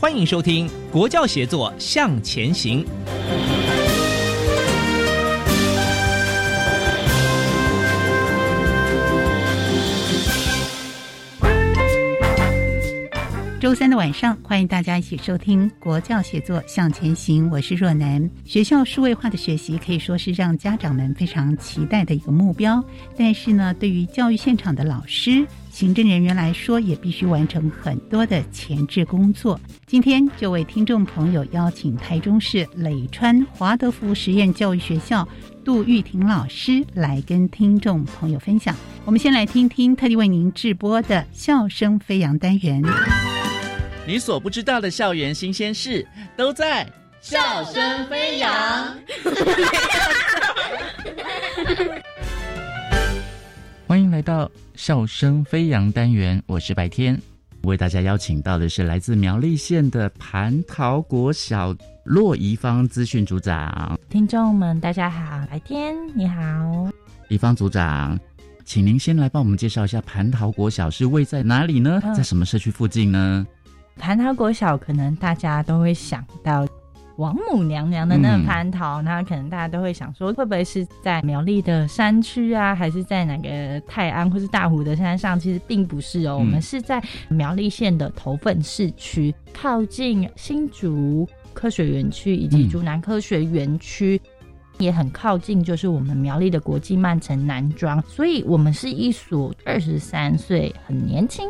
欢迎收听《国教协作向前行》。周三的晚上，欢迎大家一起收听《国教协作向前行》，我是若楠。学校数位化的学习可以说是让家长们非常期待的一个目标，但是呢，对于教育现场的老师、行政人员来说，也必须完成很多的前置工作。今天就为听众朋友邀请台中市磊川华德福实验教育学校杜玉婷老师来跟听众朋友分享。我们先来听听特地为您直播的笑声飞扬单元。你所不知道的校园新鲜事，都在笑声飞扬。来到笑声飞扬单元，我是白天，为大家邀请到的是来自苗栗县的蟠桃国小骆怡芳资讯组长。听众们，大家好，白天你好，怡芳组长，请您先来帮我们介绍一下蟠桃国小是位在哪里呢？在什么社区附近呢？蟠桃国小可能大家都会想到王母娘娘的那个蟠桃，那可能大家都会想说，会不会是在苗栗的山区啊，还是在哪个泰安或是大湖的山上？其实并不是哦，我们是在苗栗县的头份市区，靠近新竹科学园区以及竹南科学园区，也很靠近，就是我们苗栗的国际曼城男装，所以我们是一所二十三岁很年轻。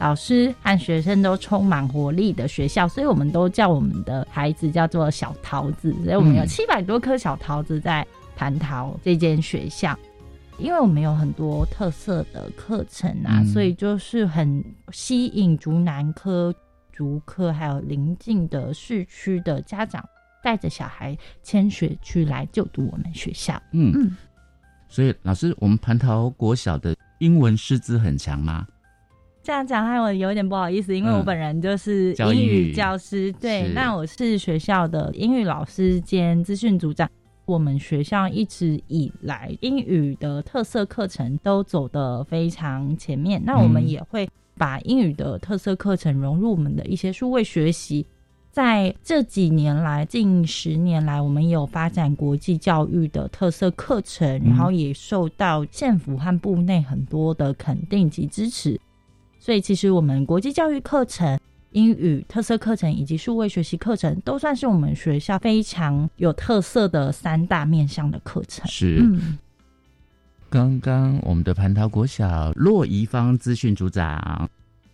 老师和学生都充满活力的学校，所以我们都叫我们的孩子叫做小桃子。所以我们有七百多颗小桃子在蟠桃这间学校，因为我们有很多特色的课程啊，所以就是很吸引竹南科、竹科还有邻近的市区的家长带着小孩迁学区来就读我们学校。嗯嗯，所以老师，我们蟠桃国小的英文师资很强吗？这样讲害我有点不好意思，因为我本人就是英语教师，对，那我是学校的英语老师兼资讯组长。我们学校一直以来英语的特色课程都走得非常前面，那我们也会把英语的特色课程融入我们的一些数位学习。在这几年来，近十年来，我们有发展国际教育的特色课程，然后也受到县府和部内很多的肯定及支持。所以，其实我们国际教育课程、英语特色课程以及数位学习课程，都算是我们学校非常有特色的三大面向的课程。是。刚刚我们的蟠桃国小骆怡芳资讯组长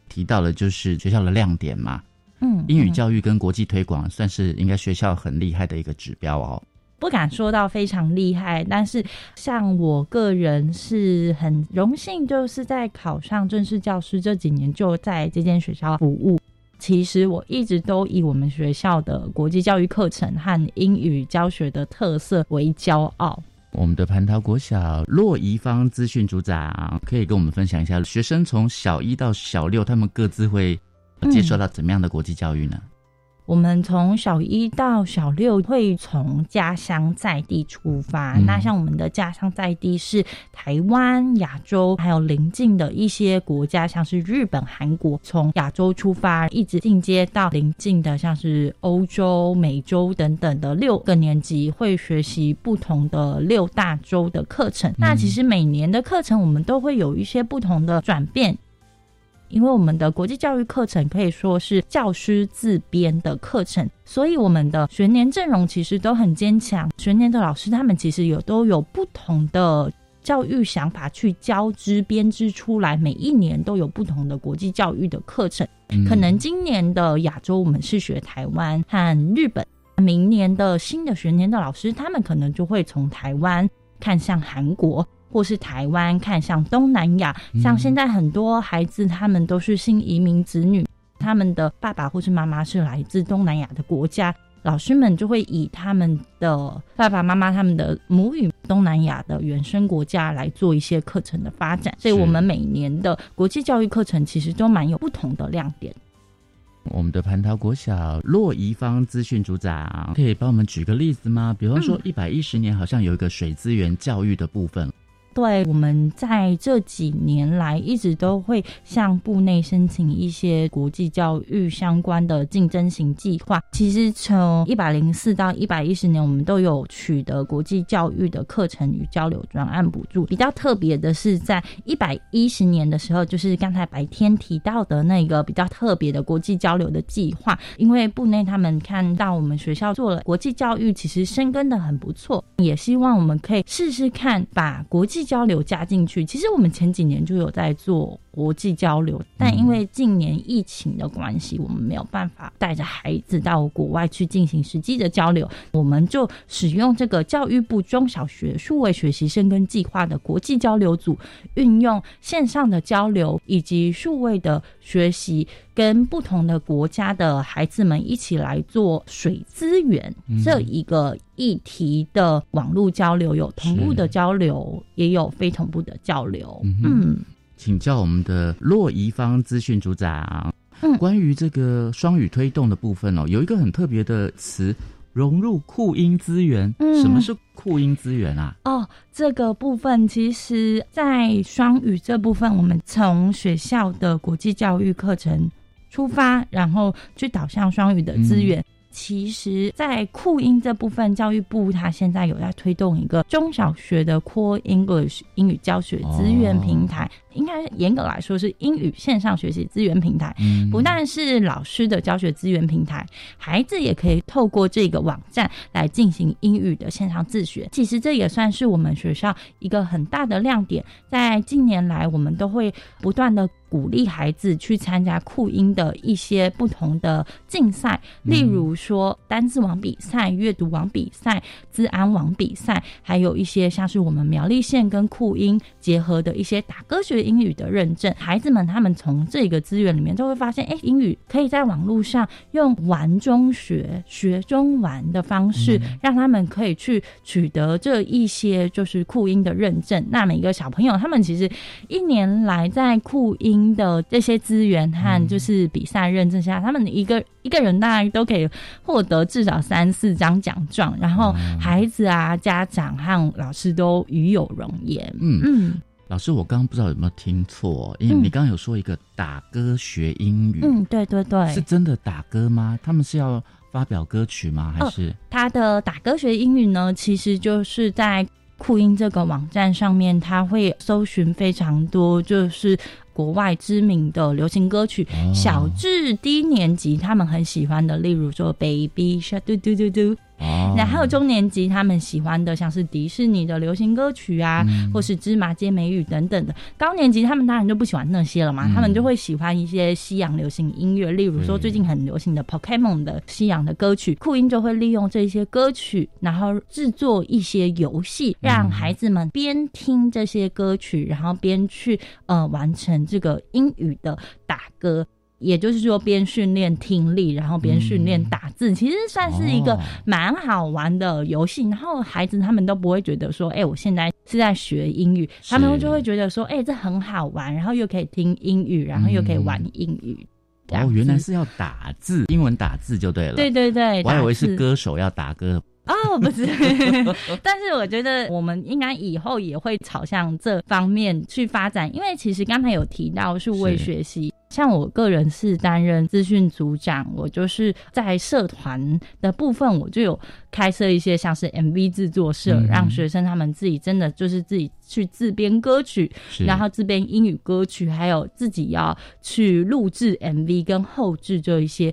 提到了，就是学校的亮点嘛。嗯，英语教育跟国际推广算是应该学校很厉害的一个指标哦。不敢说到非常厉害，但是像我个人是很荣幸，就是在考上正式教师这几年就在这间学校服务。其实我一直都以我们学校的国际教育课程和英语教学的特色为骄傲。我们的蟠桃国小骆怡芳资讯组长可以跟我们分享一下，学生从小一到小六，他们各自会接受到怎么样的国际教育呢？我们从小一到小六会从家乡在地出发，那像我们的家乡在地是台湾、亚洲，还有邻近的一些国家，像是日本、韩国。从亚洲出发，一直进阶到邻近的，像是欧洲、美洲等等的六个年级，会学习不同的六大洲的课程。那其实每年的课程，我们都会有一些不同的转变。因为我们的国际教育课程可以说是教师自编的课程，所以我们的学年阵容其实都很坚强。学年的老师他们其实有都有不同的教育想法去交织编织出来，每一年都有不同的国际教育的课程。可能今年的亚洲我们是学台湾和日本，明年的新的学年的老师他们可能就会从台湾看向韩国。或是台湾看向东南亚，像现在很多孩子，他们都是新移民子女，他们的爸爸或是妈妈是来自东南亚的国家，老师们就会以他们的爸爸妈妈他们的母语东南亚的原生国家来做一些课程的发展，所以我们每年的国际教育课程其实都蛮有不同的亮点。我们的蟠桃国小洛怡芳资讯组长可以帮我们举个例子吗？比方说一百一十年好像有一个水资源教育的部分。对，我们在这几年来一直都会向部内申请一些国际教育相关的竞争型计划。其实从一百零四到一百一十年，我们都有取得国际教育的课程与交流专案补助。比较特别的是，在一百一十年的时候，就是刚才白天提到的那个比较特别的国际交流的计划，因为部内他们看到我们学校做了国际教育，其实深耕的很不错，也希望我们可以试试看把国际。交流加进去，其实我们前几年就有在做国际交流，但因为近年疫情的关系，我们没有办法带着孩子到国外去进行实际的交流，我们就使用这个教育部中小学数位学习生根计划的国际交流组，运用线上的交流以及数位的学习，跟不同的国家的孩子们一起来做水资源这一个。议题的网络交流有同步的交流，也有非同步的交流。嗯，请教我们的洛怡芳资讯组长，嗯，关于这个双语推动的部分哦，有一个很特别的词，融入酷音资源。嗯，什么是酷音资源啊？哦，这个部分其实，在双语这部分，我们从学校的国际教育课程出发，然后去导向双语的资源。其实，在酷音这部分，教育部它现在有在推动一个中小学的 Core English 英语教学资源平台。应该严格来说是英语线上学习资源平台，不但是老师的教学资源平台，孩子也可以透过这个网站来进行英语的线上自学。其实这也算是我们学校一个很大的亮点。在近年来，我们都会不断的。鼓励孩子去参加酷音的一些不同的竞赛，例如说单字网比赛、阅读网比赛、自安网比赛，还有一些像是我们苗栗县跟酷音结合的一些打歌学英语的认证。孩子们他们从这个资源里面就会发现，哎，英语可以在网络上用玩中学、学中玩的方式，让他们可以去取得这一些就是酷音的认证。那每个小朋友他们其实一年来在酷音。的这些资源和就是比赛认证下，他们一个一个人大概都可以获得至少三四张奖状，然后孩子啊、家长和老师都与有荣焉。嗯嗯，老师，我刚刚不知道有没有听错，因为你刚刚有说一个打歌学英语，嗯，对对对，是真的打歌吗？他们是要发表歌曲吗？还是他的打歌学英语呢？其实就是在酷音这个网站上面，他会搜寻非常多，就是。国外知名的流行歌曲，小至低年级他们很喜欢的，例如说 Baby Shark，嘟嘟嘟嘟。那还有中年级他们喜欢的，像是迪士尼的流行歌曲啊，或是芝麻街美语等等的。高年级他们当然就不喜欢那些了嘛，他们就会喜欢一些西洋流行音乐，例如说最近很流行的 Pokemon 的西洋的歌曲。酷音就会利用这些歌曲，然后制作一些游戏，让孩子们边听这些歌曲，然后边去呃完成这个英语的打歌。也就是说，边训练听力，然后边训练打字，其实算是一个蛮好玩的游戏。然后孩子他们都不会觉得说，哎，我现在是在学英语，他们就会觉得说，哎，这很好玩，然后又可以听英语，然后又可以玩英语。哦，原来是要打字，英文打字就对了。对对对，我还以为是歌手要打歌。哦，不是，但是我觉得我们应该以后也会朝向这方面去发展，因为其实刚才有提到数位学习，像我个人是担任资讯组长，我就是在社团的部分，我就有开设一些像是 MV 制作社，让学生他们自己真的就是自己去自编歌曲，然后自编英语歌曲，还有自己要去录制 MV 跟后置这一些。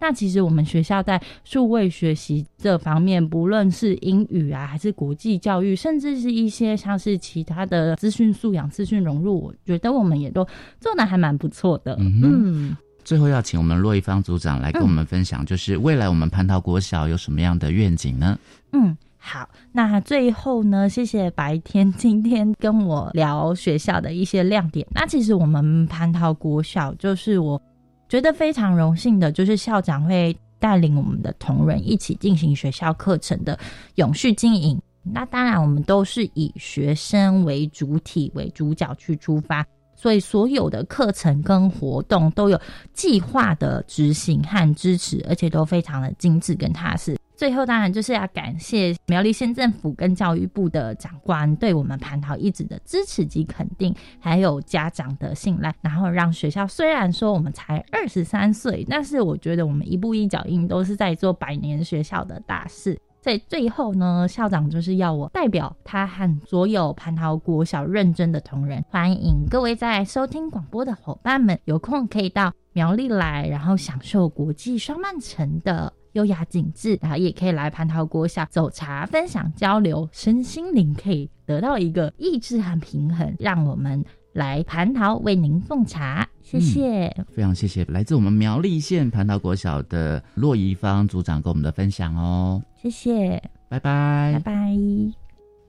那其实我们学校在数位学习这方面，不论是英语啊，还是国际教育，甚至是一些像是其他的资讯素养、资讯融入，我觉得我们也都做的还蛮不错的。嗯，最后要请我们骆一芳组长来跟我们分享，就是未来我们蟠桃国小有什么样的愿景呢？嗯，好，那最后呢，谢谢白天今天跟我聊学校的一些亮点。那其实我们蟠桃国小就是我。觉得非常荣幸的，就是校长会带领我们的同仁一起进行学校课程的永续经营。那当然，我们都是以学生为主体为主角去出发，所以所有的课程跟活动都有计划的执行和支持，而且都非常的精致跟踏实。最后，当然就是要感谢苗栗县政府跟教育部的长官对我们蟠桃一直的支持及肯定，还有家长的信赖，然后让学校虽然说我们才二十三岁，但是我觉得我们一步一脚印都是在做百年学校的大事。在最后呢，校长就是要我代表他和所有蟠桃国小认真的同仁，欢迎各位在收听广播的伙伴们，有空可以到苗栗来，然后享受国际双曼城的。优雅景致，然后也可以来蟠桃国小走茶、分享、交流，身心灵可以得到一个意志和平衡。让我们来蟠桃为您奉茶，谢谢，非常谢谢来自我们苗栗县蟠桃国小的骆怡芳组长跟我们的分享哦，谢谢，拜拜，拜拜，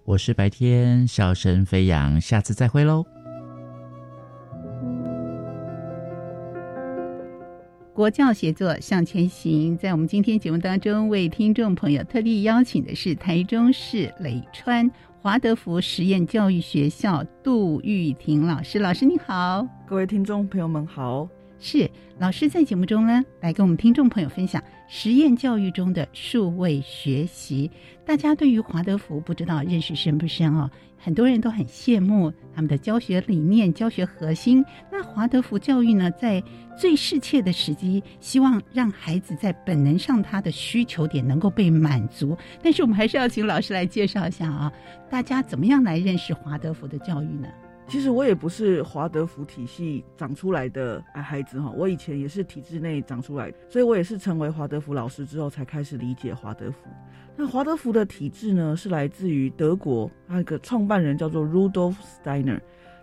我是白天笑声飞扬，下次再会喽。国教协作向前行，在我们今天节目当中，为听众朋友特地邀请的是台中市雷川华德福实验教育学校杜玉婷老师。老师你好，各位听众朋友们好。是老师在节目中呢，来跟我们听众朋友分享实验教育中的数位学习。大家对于华德福不知道认识深不深哦？很多人都很羡慕他们的教学理念、教学核心。那华德福教育呢，在最适切的时机，希望让孩子在本能上他的需求点能够被满足。但是我们还是要请老师来介绍一下啊，大家怎么样来认识华德福的教育呢？其实我也不是华德福体系长出来的孩子哈，我以前也是体制内长出来的，所以我也是成为华德福老师之后才开始理解华德福。那华德福的体制呢，是来自于德国，那个创办人叫做 Rudolf Steiner。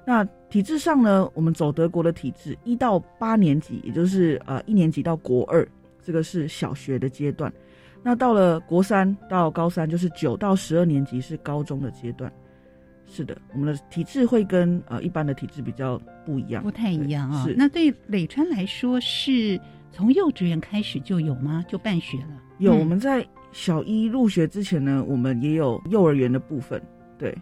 那体制上呢，我们走德国的体制，一到八年级，也就是呃一年级到国二，这个是小学的阶段。那到了国三到高三，就是九到十二年级是高中的阶段。是的，我们的体质会跟呃一般的体质比较不一样，不太一样啊。是，那对磊川来说，是从幼稚园开始就有吗？就办学了？有，我们在小一入学之前呢，我们也有幼儿园的部分。对，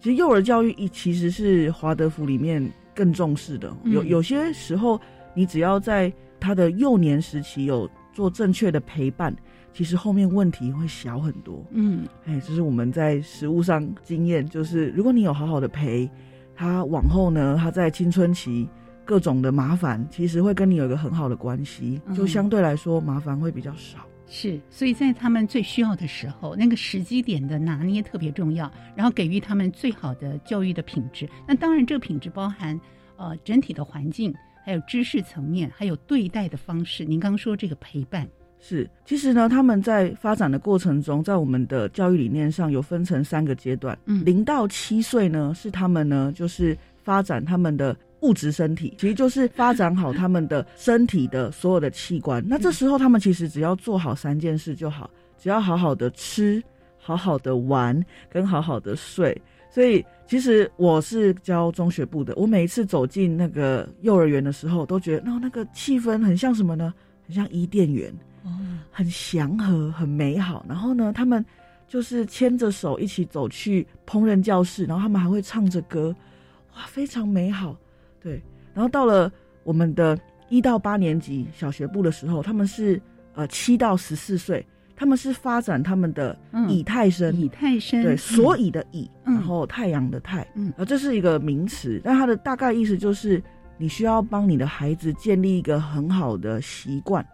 其实幼儿教育一其实是华德福里面更重视的。有有些时候，你只要在他的幼年时期有做正确的陪伴。其实后面问题会小很多，嗯，哎，这是我们在实物上经验，就是如果你有好好的陪他，往后呢，他在青春期各种的麻烦，其实会跟你有一个很好的关系，就相对来说麻烦会比较少。是，所以在他们最需要的时候，那个时机点的拿捏特别重要，然后给予他们最好的教育的品质。那当然，这个品质包含呃整体的环境，还有知识层面，还有对待的方式。您刚说这个陪伴。是，其实呢，他们在发展的过程中，在我们的教育理念上有分成三个阶段。嗯，零到七岁呢，是他们呢，就是发展他们的物质身体，其实就是发展好他们的身体的所有的器官。那这时候，他们其实只要做好三件事就好，只要好好的吃，好好的玩，跟好好的睡。所以，其实我是教中学部的，我每一次走进那个幼儿园的时候，都觉得，那那个气氛很像什么呢？很像伊甸园。很祥和，很美好。然后呢，他们就是牵着手一起走去烹饪教室，然后他们还会唱着歌，哇，非常美好。对。然后到了我们的一到八年级小学部的时候，他们是呃七到十四岁，他们是发展他们的以太生，以太生对，所以的以，然后太阳的太，嗯，啊，这是一个名词，但它的大概意思就是你需要帮你的孩子建立一个很好的习惯，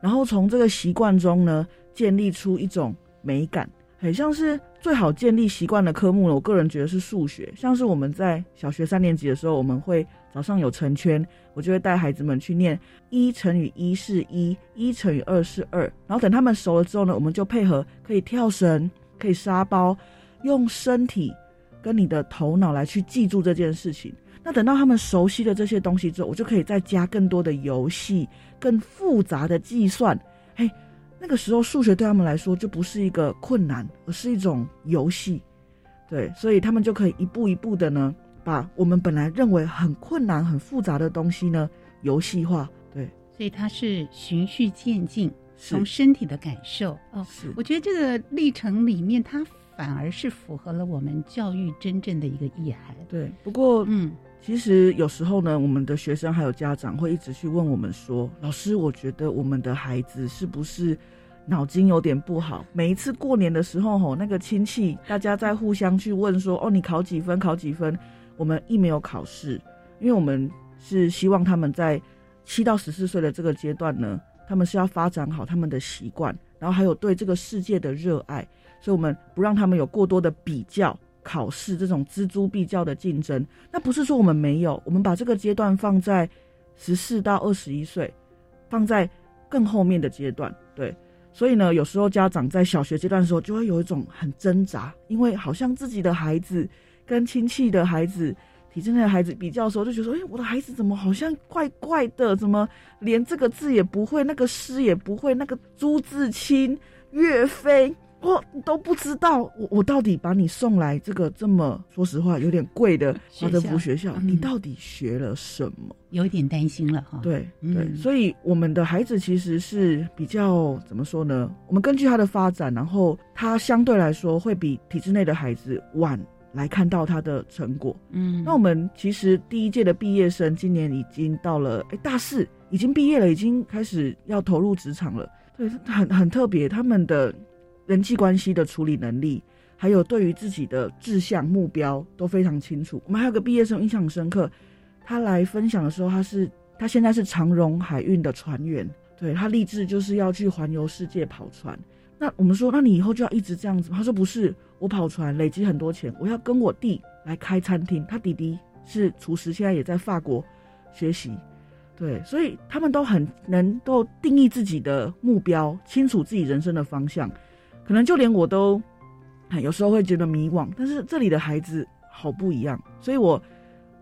然后从这个习惯中呢，建立出一种美感。很像是最好建立习惯的科目了。我个人觉得是数学，像是我们在小学三年级的时候，我们会早上有成圈，我就会带孩子们去念一乘以一是一，一乘以二是二。然后等他们熟了之后呢，我们就配合可以跳绳，可以沙包，用身体跟你的头脑来去记住这件事情。那等到他们熟悉了这些东西之后，我就可以再加更多的游戏，更复杂的计算。嘿。那个时候，数学对他们来说就不是一个困难，而是一种游戏，对，所以他们就可以一步一步的呢，把我们本来认为很困难、很复杂的东西呢，游戏化，对。所以它是循序渐进，从身体的感受哦。是，我觉得这个历程里面，它反而是符合了我们教育真正的一个意涵。对，不过嗯。其实有时候呢，我们的学生还有家长会一直去问我们说：“老师，我觉得我们的孩子是不是脑筋有点不好？每一次过年的时候，吼，那个亲戚大家在互相去问说：‘哦，你考几分？考几分？’我们一没有考试，因为我们是希望他们在七到十四岁的这个阶段呢，他们是要发展好他们的习惯，然后还有对这个世界的热爱，所以我们不让他们有过多的比较。”考试这种锱铢必较的竞争，那不是说我们没有，我们把这个阶段放在十四到二十一岁，放在更后面的阶段，对。所以呢，有时候家长在小学阶段的时候，就会有一种很挣扎，因为好像自己的孩子跟亲戚的孩子、体制内的孩子比较的时候，就觉得说，哎，我的孩子怎么好像怪怪的？怎么连这个字也不会，那个诗也不会，那个朱自清、岳飞。我都不知道，我我到底把你送来这个这么说实话有点贵的华德福学校，你到底学了什么？有一点担心了哈。对对，所以我们的孩子其实是比较怎么说呢？我们根据他的发展，然后他相对来说会比体制内的孩子晚来看到他的成果。嗯，那我们其实第一届的毕业生今年已经到了哎大四，已经毕业了，已经开始要投入职场了。对，很很特别，他们的。人际关系的处理能力，还有对于自己的志向目标都非常清楚。我们还有个毕业生印象很深刻，他来分享的时候，他是他现在是长荣海运的船员，对他立志就是要去环游世界跑船。那我们说，那你以后就要一直这样子？他说不是，我跑船累积很多钱，我要跟我弟来开餐厅。他弟弟是厨师，现在也在法国学习。对，所以他们都很能够定义自己的目标，清楚自己人生的方向。可能就连我都，有时候会觉得迷惘。但是这里的孩子好不一样，所以我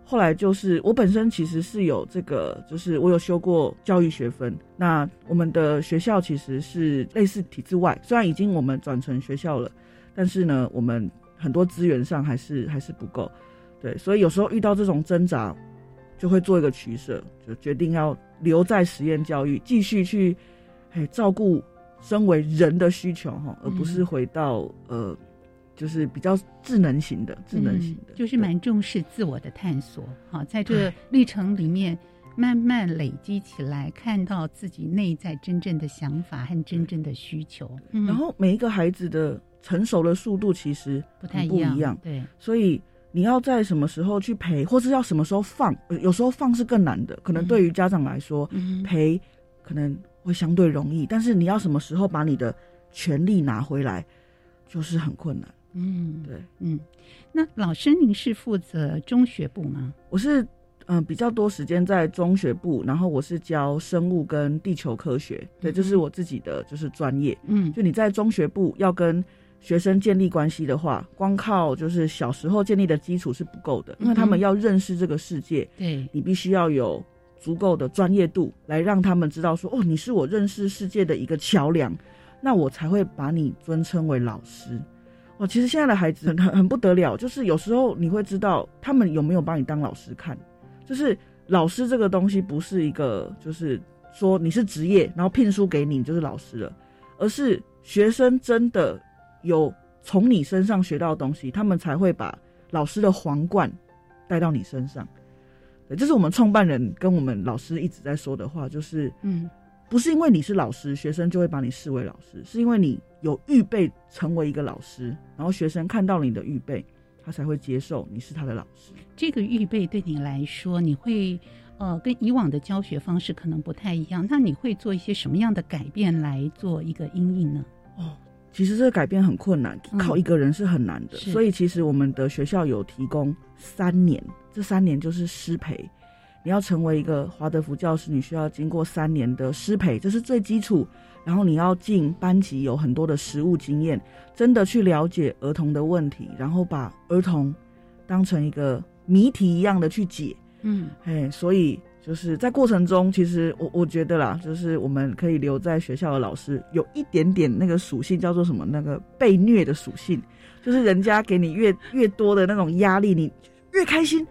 后来就是我本身其实是有这个，就是我有修过教育学分。那我们的学校其实是类似体制外，虽然已经我们转成学校了，但是呢，我们很多资源上还是还是不够。对，所以有时候遇到这种挣扎，就会做一个取舍，就决定要留在实验教育，继续去哎照顾。身为人的需求哈，而不是回到呃，就是比较智能型的，智能型的，就是蛮重视自我的探索哈，在这个历程里面慢慢累积起来，看到自己内在真正的想法和真正的需求。然后每一个孩子的成熟的速度其实不太不一样，对，所以你要在什么时候去陪，或是要什么时候放，有时候放是更难的，可能对于家长来说，陪可能。会相对容易，但是你要什么时候把你的权利拿回来，就是很困难。嗯，对，嗯，那老师您是负责中学部吗？我是嗯比较多时间在中学部，然后我是教生物跟地球科学，对，这是我自己的就是专业。嗯，就你在中学部要跟学生建立关系的话，光靠就是小时候建立的基础是不够的，因为他们要认识这个世界，对你必须要有。足够的专业度来让他们知道说哦，你是我认识世界的一个桥梁，那我才会把你尊称为老师。哦，其实现在的孩子很很不得了，就是有时候你会知道他们有没有把你当老师看，就是老师这个东西不是一个就是说你是职业，然后聘书给你就是老师了，而是学生真的有从你身上学到东西，他们才会把老师的皇冠带到你身上。对，这是我们创办人跟我们老师一直在说的话，就是嗯，不是因为你是老师，学生就会把你视为老师，是因为你有预备成为一个老师，然后学生看到了你的预备，他才会接受你是他的老师。这个预备对你来说，你会呃跟以往的教学方式可能不太一样，那你会做一些什么样的改变来做一个阴影呢？哦。其实这个改变很困难，靠一个人是很难的。所以其实我们的学校有提供三年，这三年就是师培。你要成为一个华德福教师，你需要经过三年的师培，这是最基础。然后你要进班级，有很多的实务经验，真的去了解儿童的问题，然后把儿童当成一个谜题一样的去解。嗯，哎，所以。就是在过程中，其实我我觉得啦，就是我们可以留在学校的老师有一点点那个属性，叫做什么？那个被虐的属性，就是人家给你越越多的那种压力，你越开心。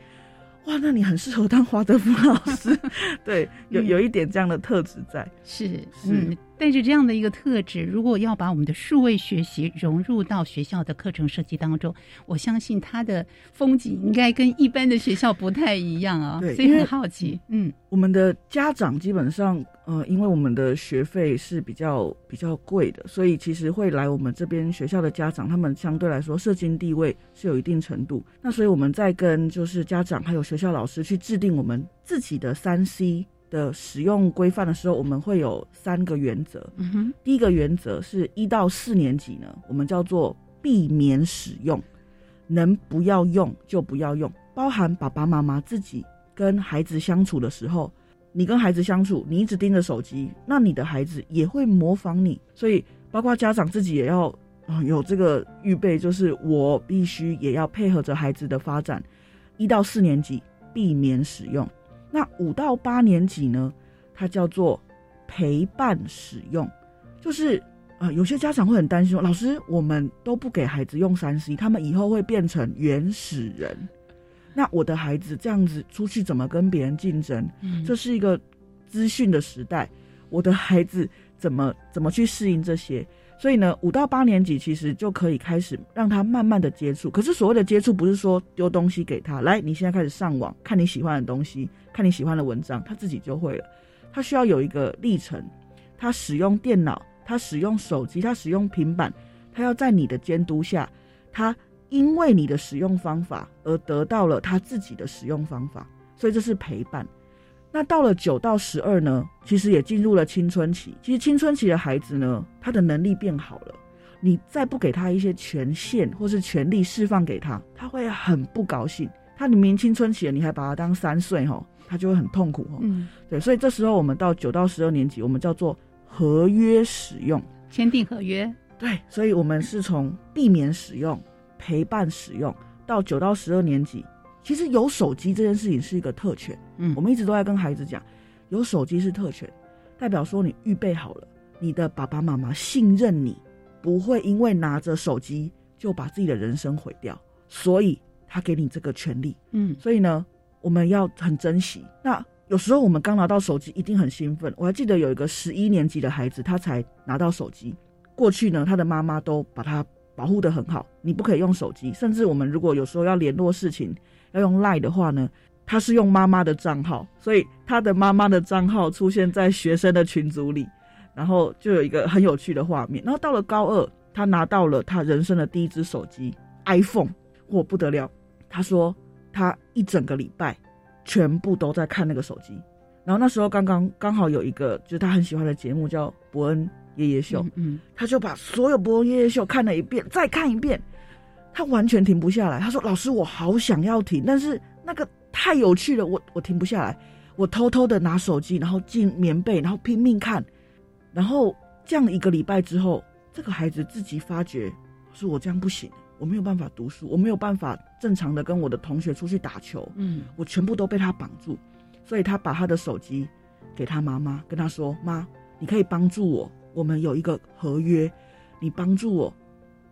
哇，那你很适合当华德福老师，对，有有一点这样的特质在，是是。带着这样的一个特质，如果要把我们的数位学习融入到学校的课程设计当中，我相信它的风景应该跟一般的学校不太一样啊。对，所以很好奇。嗯，我们的家长基本上，呃，因为我们的学费是比较比较贵的，所以其实会来我们这边学校的家长，他们相对来说社经地位是有一定程度。那所以我们在跟就是家长还有学校老师去制定我们自己的三 C。的使用规范的时候，我们会有三个原则。嗯哼，第一个原则是一到四年级呢，我们叫做避免使用，能不要用就不要用，包含爸爸妈妈自己跟孩子相处的时候，你跟孩子相处，你一直盯着手机，那你的孩子也会模仿你。所以，包括家长自己也要有这个预备，就是我必须也要配合着孩子的发展，一到四年级避免使用。那五到八年级呢？它叫做陪伴使用，就是呃，有些家长会很担心说，老师，我们都不给孩子用三 C，他们以后会变成原始人。那我的孩子这样子出去怎么跟别人竞争？这是一个资讯的时代，我的孩子怎么怎么去适应这些？所以呢，五到八年级其实就可以开始让他慢慢的接触。可是所谓的接触，不是说丢东西给他，来，你现在开始上网看你喜欢的东西，看你喜欢的文章，他自己就会了。他需要有一个历程，他使用电脑，他使用手机，他使用平板，他要在你的监督下，他因为你的使用方法而得到了他自己的使用方法。所以这是陪伴。那到了九到十二呢，其实也进入了青春期。其实青春期的孩子呢，他的能力变好了，你再不给他一些权限或是权力释放给他，他会很不高兴。他明明青春期了，你还把他当三岁哈，他就会很痛苦哈。嗯，对，所以这时候我们到九到十二年级，我们叫做合约使用，签订合约。对，所以我们是从避免使用、陪伴使用到九到十二年级。其实有手机这件事情是一个特权，嗯，我们一直都在跟孩子讲，有手机是特权，代表说你预备好了，你的爸爸妈妈信任你，不会因为拿着手机就把自己的人生毁掉，所以他给你这个权利，嗯，所以呢，我们要很珍惜。那有时候我们刚拿到手机，一定很兴奋。我还记得有一个十一年级的孩子，他才拿到手机，过去呢，他的妈妈都把他保护的很好，你不可以用手机，甚至我们如果有时候要联络事情。要用赖的话呢，他是用妈妈的账号，所以他的妈妈的账号出现在学生的群组里，然后就有一个很有趣的画面。然后到了高二，他拿到了他人生的第一只手机 iPhone，我不得了。他说他一整个礼拜全部都在看那个手机。然后那时候刚刚刚好有一个就是他很喜欢的节目叫伯恩爷爷秀，嗯，他就把所有伯恩爷爷秀看了一遍，再看一遍。他完全停不下来。他说：“老师，我好想要停，但是那个太有趣了，我我停不下来。我偷偷的拿手机，然后进棉被，然后拼命看。然后这样一个礼拜之后，这个孩子自己发觉，说我这样不行，我没有办法读书，我没有办法正常的跟我的同学出去打球。嗯，我全部都被他绑住，所以他把他的手机给他妈妈，跟他说：妈，你可以帮助我，我们有一个合约，你帮助我，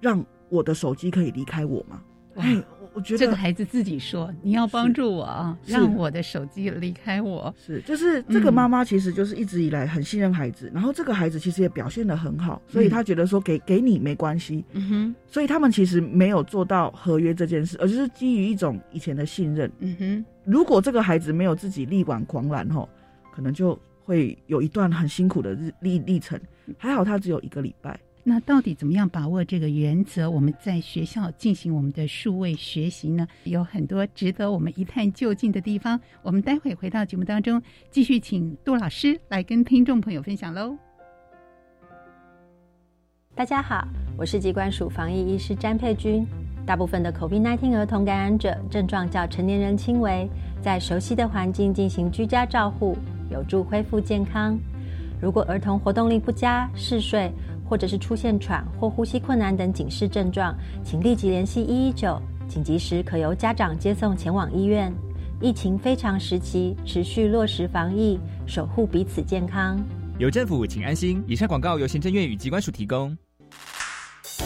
让。”我的手机可以离开我吗？哎，我觉得这个孩子自己说：“你要帮助我啊，让我的手机离开我。”是，就是这个妈妈其实就是一直以来很信任孩子，然后这个孩子其实也表现的很好，所以他觉得说给给你没关系。嗯哼，所以他们其实没有做到合约这件事，而就是基于一种以前的信任。嗯哼，如果这个孩子没有自己力挽狂澜，吼，可能就会有一段很辛苦的日历历程。还好他只有一个礼拜。那到底怎么样把握这个原则？我们在学校进行我们的数位学习呢？有很多值得我们一探究竟的地方。我们待会回到节目当中，继续请杜老师来跟听众朋友分享喽。大家好，我是机关署防疫医师詹佩君。大部分的 COVID-19 儿童感染者症状较成年人轻微，在熟悉的环境进行居家照护，有助恢复健康。如果儿童活动力不佳、嗜睡，或者是出现喘或呼吸困难等警示症状，请立即联系一一九，紧急时可由家长接送前往医院。疫情非常时期，持续落实防疫，守护彼此健康。有政府，请安心。以上广告由行政院与机关署提供。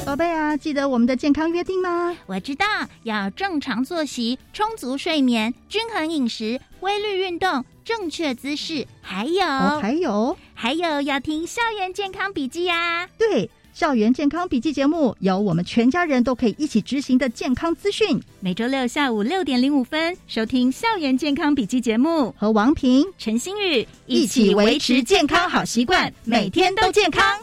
宝贝啊，记得我们的健康约定吗？我知道，要正常作息、充足睡眠、均衡饮食、规律运动、正确姿势，还有还有还有要听校园健康笔记呀。对，校园健康笔记节目有我们全家人都可以一起执行的健康资讯。每周六下午六点零五分收听校园健康笔记节目，和王平、陈新宇一起维持健康好习惯，每天都健康。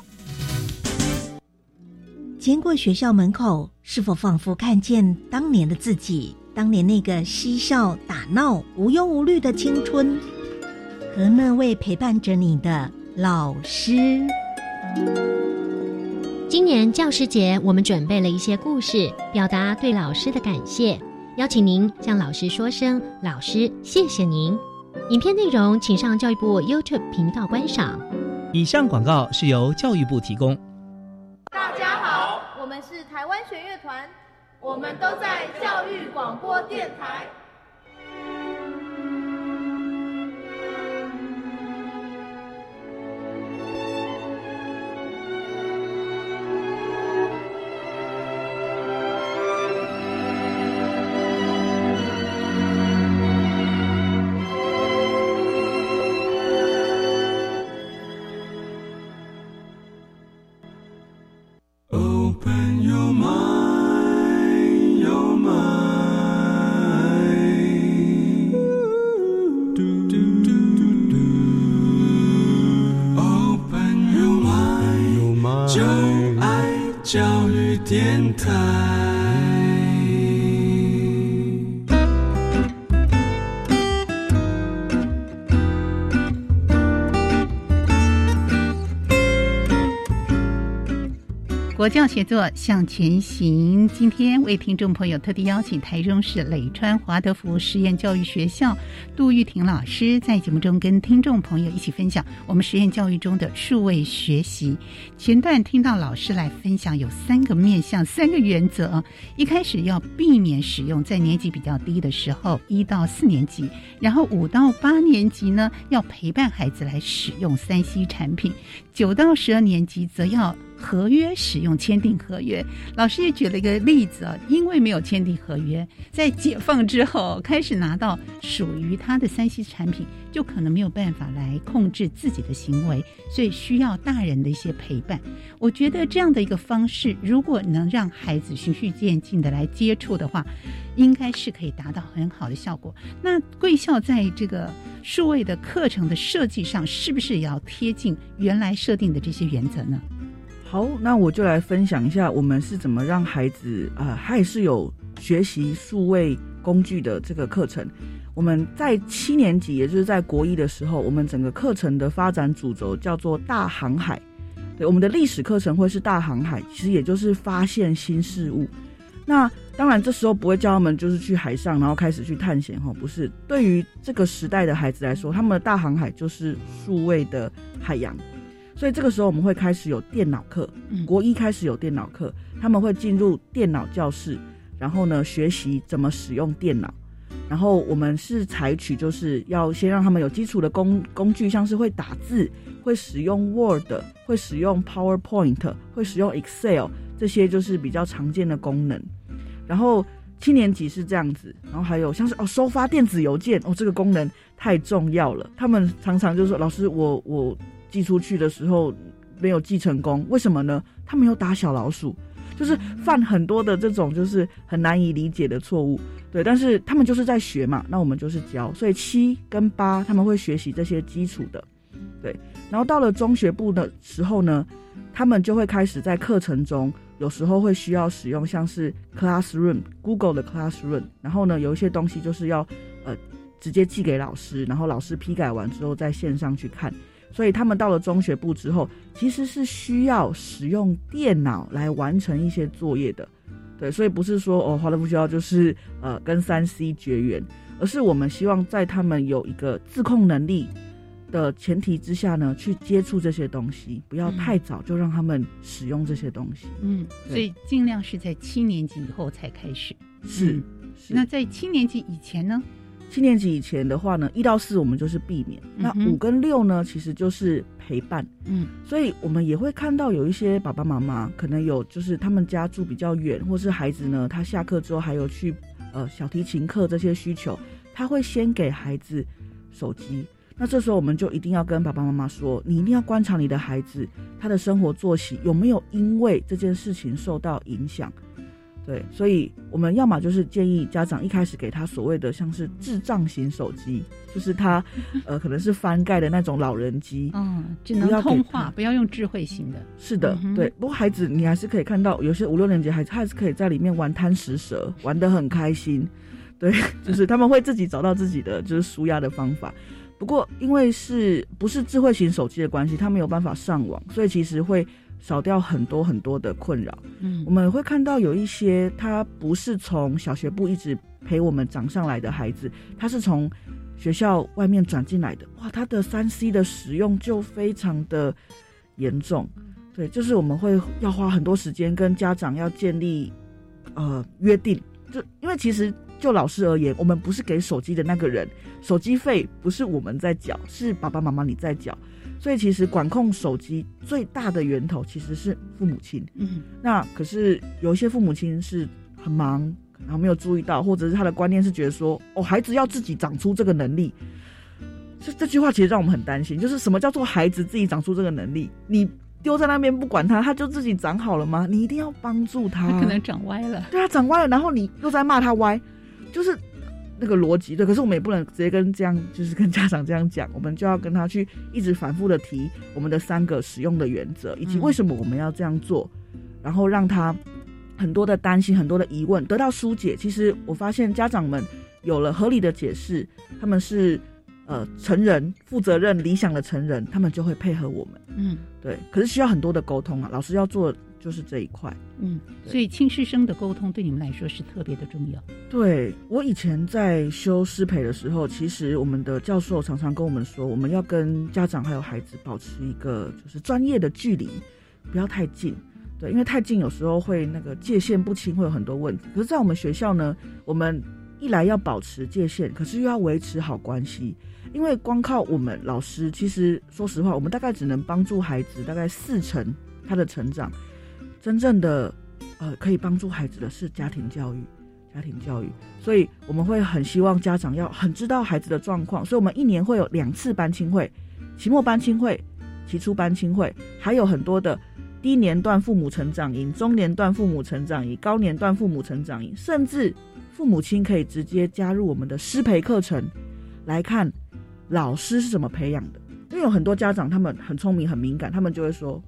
经过学校门口，是否仿佛看见当年的自己？当年那个嬉笑打闹、无忧无虑的青春，和那位陪伴着你的老师。今年教师节，我们准备了一些故事，表达对老师的感谢，邀请您向老师说声“老师，谢谢您”。影片内容请上教育部 YouTube 频道观赏。以上广告是由教育部提供。我是台湾弦乐团，我们都在教育广播电台。国教协作向前行。今天为听众朋友特地邀请台中市累川华德福实验教育学校杜玉婷老师，在节目中跟听众朋友一起分享我们实验教育中的数位学习。前段听到老师来分享有三个面向、三个原则。一开始要避免使用在年级比较低的时候，一到四年级，然后五到八年级呢，要陪伴孩子来使用三 C 产品；九到十二年级则要。合约使用签订合约，老师也举了一个例子啊，因为没有签订合约，在解放之后开始拿到属于他的三 C 产品，就可能没有办法来控制自己的行为，所以需要大人的一些陪伴。我觉得这样的一个方式，如果能让孩子循序渐进的来接触的话，应该是可以达到很好的效果。那贵校在这个数位的课程的设计上，是不是也要贴近原来设定的这些原则呢？好，那我就来分享一下我们是怎么让孩子啊，还是有学习数位工具的这个课程。我们在七年级，也就是在国一的时候，我们整个课程的发展主轴叫做大航海。对，我们的历史课程会是大航海，其实也就是发现新事物。那当然，这时候不会教他们就是去海上，然后开始去探险哈，不是。对于这个时代的孩子来说，他们的大航海就是数位的海洋。所以这个时候我们会开始有电脑课，国一开始有电脑课，他们会进入电脑教室，然后呢学习怎么使用电脑。然后我们是采取就是要先让他们有基础的工工具，像是会打字、会使用 Word、会使用 PowerPoint、会使用 Excel 这些就是比较常见的功能。然后七年级是这样子，然后还有像是哦收发电子邮件哦这个功能太重要了，他们常常就说老师我我。寄出去的时候没有寄成功，为什么呢？他没有打小老鼠，就是犯很多的这种就是很难以理解的错误。对，但是他们就是在学嘛，那我们就是教，所以七跟八他们会学习这些基础的。对，然后到了中学部的时候呢，他们就会开始在课程中，有时候会需要使用像是 Classroom、Google 的 Classroom，然后呢，有一些东西就是要呃直接寄给老师，然后老师批改完之后在线上去看。所以他们到了中学部之后，其实是需要使用电脑来完成一些作业的，对，所以不是说哦，华德福学校就是呃跟三 C 绝缘，而是我们希望在他们有一个自控能力的前提之下呢，去接触这些东西，不要太早就让他们使用这些东西。嗯，所以尽量是在七年级以后才开始。是，那在七年级以前呢？七年级以前的话呢，一到四我们就是避免。那五跟六呢，其实就是陪伴。嗯，所以我们也会看到有一些爸爸妈妈可能有，就是他们家住比较远，或是孩子呢，他下课之后还有去呃小提琴课这些需求，他会先给孩子手机。那这时候我们就一定要跟爸爸妈妈说，你一定要观察你的孩子他的生活作息有没有因为这件事情受到影响。对，所以我们要么就是建议家长一开始给他所谓的像是智障型手机，就是他，呃，可能是翻盖的那种老人机，嗯，只能通话，不要用智慧型的。是的，对。不过孩子你还是可以看到，有些五六年级孩子还是可以在里面玩贪食蛇，玩得很开心。对，就是他们会自己找到自己的就是舒压的方法。不过因为是不是智慧型手机的关系，他没有办法上网，所以其实会。少掉很多很多的困扰。嗯，我们会看到有一些他不是从小学部一直陪我们长上来的孩子，他是从学校外面转进来的。哇，他的三 C 的使用就非常的严重。对，就是我们会要花很多时间跟家长要建立呃约定。就因为其实就老师而言，我们不是给手机的那个人，手机费不是我们在缴，是爸爸妈妈你在缴。所以其实管控手机最大的源头其实是父母亲。嗯，那可是有一些父母亲是很忙，然后没有注意到，或者是他的观念是觉得说，哦，孩子要自己长出这个能力。这这句话其实让我们很担心，就是什么叫做孩子自己长出这个能力？你丢在那边不管他，他就自己长好了吗？你一定要帮助他。他可能长歪了。对啊，长歪了，然后你又在骂他歪，就是。那个逻辑对，可是我们也不能直接跟这样，就是跟家长这样讲，我们就要跟他去一直反复的提我们的三个使用的原则，以及为什么我们要这样做，然后让他很多的担心、很多的疑问得到疏解。其实我发现家长们有了合理的解释，他们是呃成人、负责任、理想的成人，他们就会配合我们。嗯，对。可是需要很多的沟通啊，老师要做。就是这一块，嗯，所以亲师生的沟通对你们来说是特别的重要。对我以前在修师培的时候，其实我们的教授常常跟我们说，我们要跟家长还有孩子保持一个就是专业的距离，不要太近。对，因为太近有时候会那个界限不清，会有很多问题。可是，在我们学校呢，我们一来要保持界限，可是又要维持好关系。因为光靠我们老师，其实说实话，我们大概只能帮助孩子大概四成他的成长。真正的，呃，可以帮助孩子的是家庭教育，家庭教育。所以我们会很希望家长要很知道孩子的状况。所以我们一年会有两次班亲会，期末班亲会、期初班亲会，还有很多的低年段父母成长营、中年段父母成长营、高年段父母成长营，甚至父母亲可以直接加入我们的师培课程，来看老师是怎么培养的。因为有很多家长他们很聪明、很敏感，他们就会说。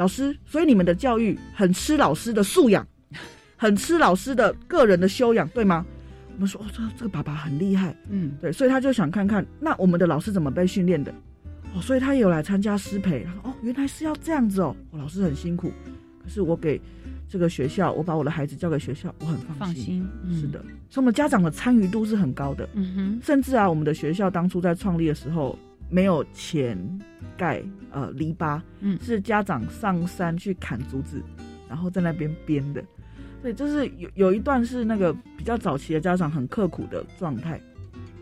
老师，所以你们的教育很吃老师的素养，很吃老师的个人的修养，对吗？我们说，哦，这这个爸爸很厉害，嗯，对，所以他就想看看，那我们的老师怎么被训练的？哦，所以他也有来参加师培，他说，哦，原来是要这样子哦，老师很辛苦，可是我给这个学校，我把我的孩子交给学校，我很放心，是的，所以我们家长的参与度是很高的，嗯哼，甚至啊，我们的学校当初在创立的时候。没有钱盖呃篱笆，嗯，是家长上山去砍竹子，然后在那边编的，所以就是有有一段是那个比较早期的家长很刻苦的状态，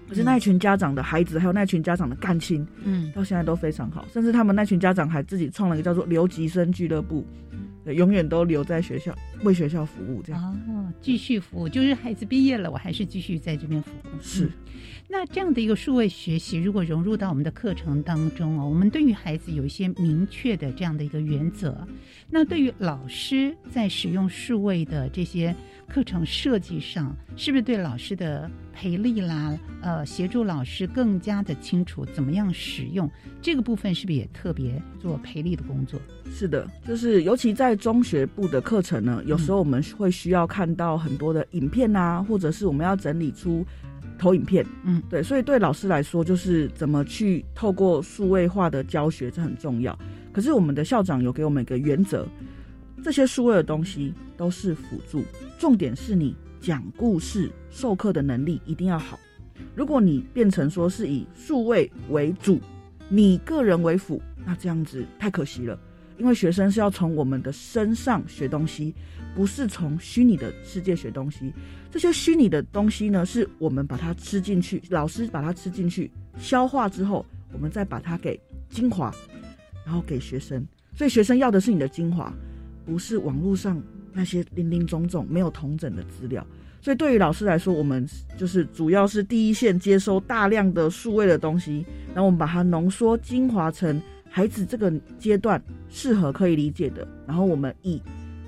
可是那一群家长的孩子还有那群家长的感情，嗯，到现在都非常好，甚至他们那群家长还自己创了一个叫做留级生俱乐部，永远都留在学校为学校服务这样。哦，继续服务，就是孩子毕业了，我还是继续在这边服务。是。那这样的一个数位学习，如果融入到我们的课程当中哦，我们对于孩子有一些明确的这样的一个原则。那对于老师在使用数位的这些课程设计上，是不是对老师的培力啦，呃，协助老师更加的清楚怎么样使用这个部分，是不是也特别做培力的工作？是的，就是尤其在中学部的课程呢，有时候我们会需要看到很多的影片啊，或者是我们要整理出。投影片，嗯，对，所以对老师来说，就是怎么去透过数位化的教学，这很重要。可是我们的校长有给我们一个原则，这些数位的东西都是辅助，重点是你讲故事、授课的能力一定要好。如果你变成说是以数位为主，你个人为辅，那这样子太可惜了，因为学生是要从我们的身上学东西。不是从虚拟的世界学东西，这些虚拟的东西呢，是我们把它吃进去，老师把它吃进去，消化之后，我们再把它给精华，然后给学生。所以学生要的是你的精华，不是网络上那些零零总总没有同整的资料。所以对于老师来说，我们就是主要是第一线接收大量的数位的东西，然后我们把它浓缩精华成孩子这个阶段适合可以理解的，然后我们以。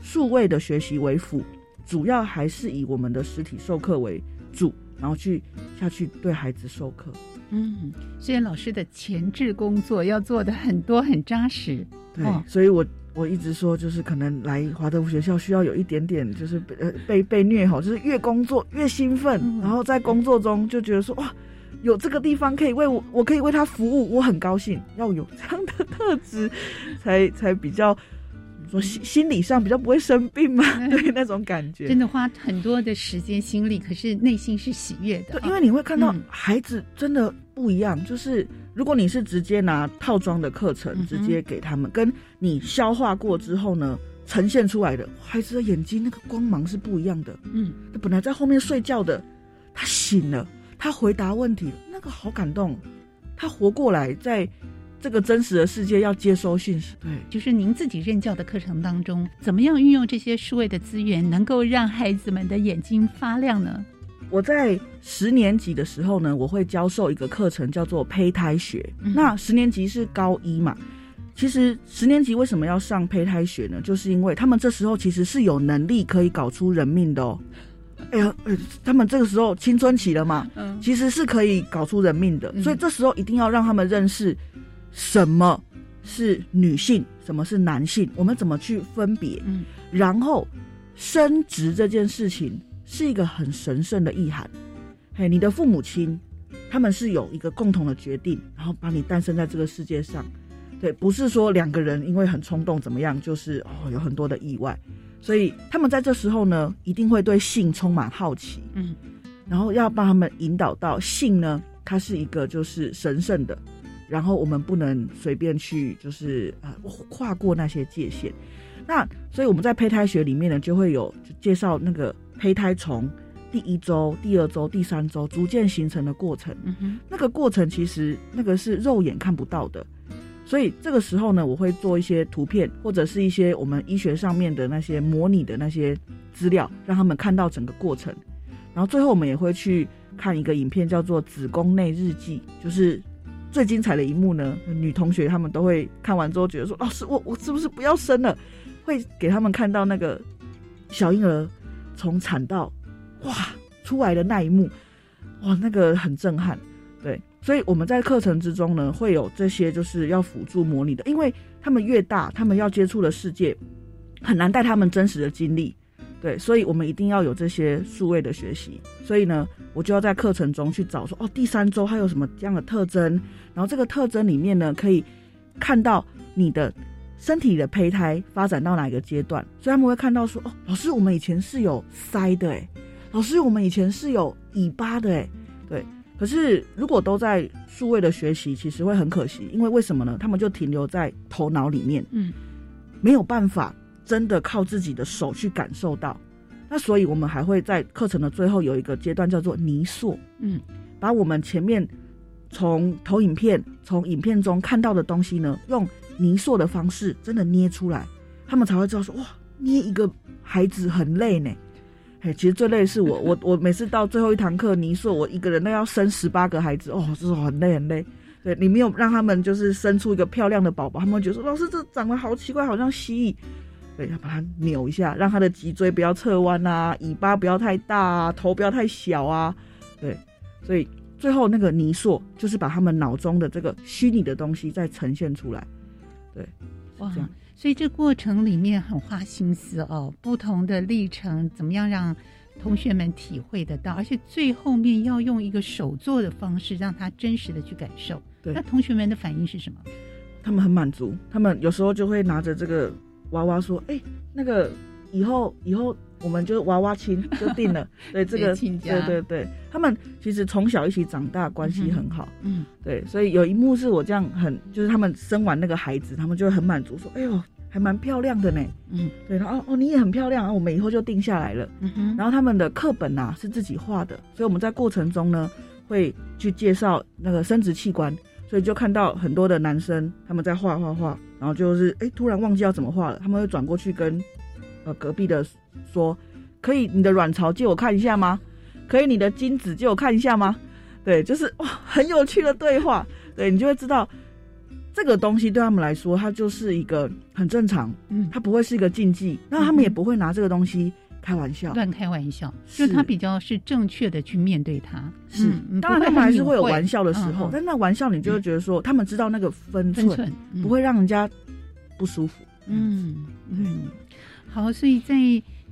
数位的学习为辅，主要还是以我们的实体授课为主，然后去下去对孩子授课。嗯，所以老师的前置工作要做的很多很扎实。对，所以我我一直说，就是可能来华德福学校需要有一点点，就是呃被被虐吼，就是越工作越兴奋，然后在工作中就觉得说哇，有这个地方可以为我，我可以为他服务，我很高兴。要有这样的特质，才才比较。说心心理上比较不会生病嘛，对那种感觉，真的花很多的时间心力，可是内心是喜悦的。对，因为你会看到孩子真的不一样，就是如果你是直接拿套装的课程直接给他们，跟你消化过之后呢，呈现出来的孩子的眼睛那个光芒是不一样的。嗯，他本来在后面睡觉的，他醒了，他回答问题，那个好感动，他活过来在。这个真实的世界要接收讯息，对，就是您自己任教的课程当中，怎么样运用这些数位的资源，能够让孩子们的眼睛发亮呢？我在十年级的时候呢，我会教授一个课程，叫做胚胎学。那十年级是高一嘛？其实十年级为什么要上胚胎学呢？就是因为他们这时候其实是有能力可以搞出人命的哦。哎呀，他们这个时候青春期了嘛，嗯，其实是可以搞出人命的，所以这时候一定要让他们认识。什么是女性？什么是男性？我们怎么去分别？嗯，然后生殖这件事情是一个很神圣的意涵。嘿，你的父母亲他们是有一个共同的决定，然后把你诞生在这个世界上。对，不是说两个人因为很冲动怎么样，就是哦有很多的意外。所以他们在这时候呢，一定会对性充满好奇。嗯，然后要帮他们引导到性呢，它是一个就是神圣的。然后我们不能随便去，就是呃跨过那些界限。那所以我们在胚胎学里面呢，就会有介绍那个胚胎从第一周、第二周、第三周逐渐形成的过程。嗯哼，那个过程其实那个是肉眼看不到的。所以这个时候呢，我会做一些图片或者是一些我们医学上面的那些模拟的那些资料，让他们看到整个过程。然后最后我们也会去看一个影片，叫做《子宫内日记》，就是。最精彩的一幕呢，女同学她们都会看完之后觉得说：“老师，我我是不是不要生了？”会给他们看到那个小婴儿从产道哇出来的那一幕，哇，那个很震撼。所以我们在课程之中呢，会有这些就是要辅助模拟的，因为他们越大，他们要接触的世界很难带他们真实的经历。对，所以我们一定要有这些数位的学习。所以呢，我就要在课程中去找说，哦，第三周它有什么这样的特征？然后这个特征里面呢，可以看到你的身体的胚胎发展到哪一个阶段。所以他们会看到说，哦，老师，我们以前是有鳃的，诶，老师，我们以前是有尾巴的，诶，对。可是如果都在数位的学习，其实会很可惜，因为为什么呢？他们就停留在头脑里面，嗯，没有办法。真的靠自己的手去感受到，那所以我们还会在课程的最后有一个阶段叫做泥塑，嗯，把我们前面从投影片、从影片中看到的东西呢，用泥塑的方式真的捏出来，他们才会知道说哇，捏一个孩子很累呢。嘿，其实最累的是我，我我每次到最后一堂课泥塑，我一个人那要生十八个孩子，哦，这种很累很累。对你没有让他们就是生出一个漂亮的宝宝，他们觉得说老师这长得好奇怪，好像蜥蜴。对，要把它扭一下，让它的脊椎不要侧弯啊，尾巴不要太大啊，头不要太小啊。对，所以最后那个泥塑就是把他们脑中的这个虚拟的东西再呈现出来。对，哇，所以这过程里面很花心思哦，不同的历程怎么样让同学们体会得到，而且最后面要用一个手做的方式，让他真实的去感受。对，那同学们的反应是什么？他们很满足，他们有时候就会拿着这个。娃娃说：“哎，那个以后以后我们就娃娃亲就定了。对这个，对对对，他们其实从小一起长大，关系很好。嗯，对，所以有一幕是我这样很，就是他们生完那个孩子，他们就会很满足，说：哎呦，还蛮漂亮的呢。嗯，对，然后哦你也很漂亮啊，我们以后就定下来了。嗯哼，然后他们的课本呐是自己画的，所以我们在过程中呢会去介绍那个生殖器官。”所以就看到很多的男生他们在画画画，然后就是哎突然忘记要怎么画了，他们会转过去跟呃隔壁的说，可以你的卵巢借我看一下吗？可以你的精子借我看一下吗？对，就是哇很有趣的对话，对你就会知道这个东西对他们来说，它就是一个很正常，嗯，它不会是一个禁忌，那他们也不会拿这个东西。开玩笑，乱开玩笑，就他比较是正确的去面对他。是，当然他们还是会有玩笑的时候，但那玩笑你就会觉得说，他们知道那个分寸，不会让人家不舒服。嗯嗯，好，所以在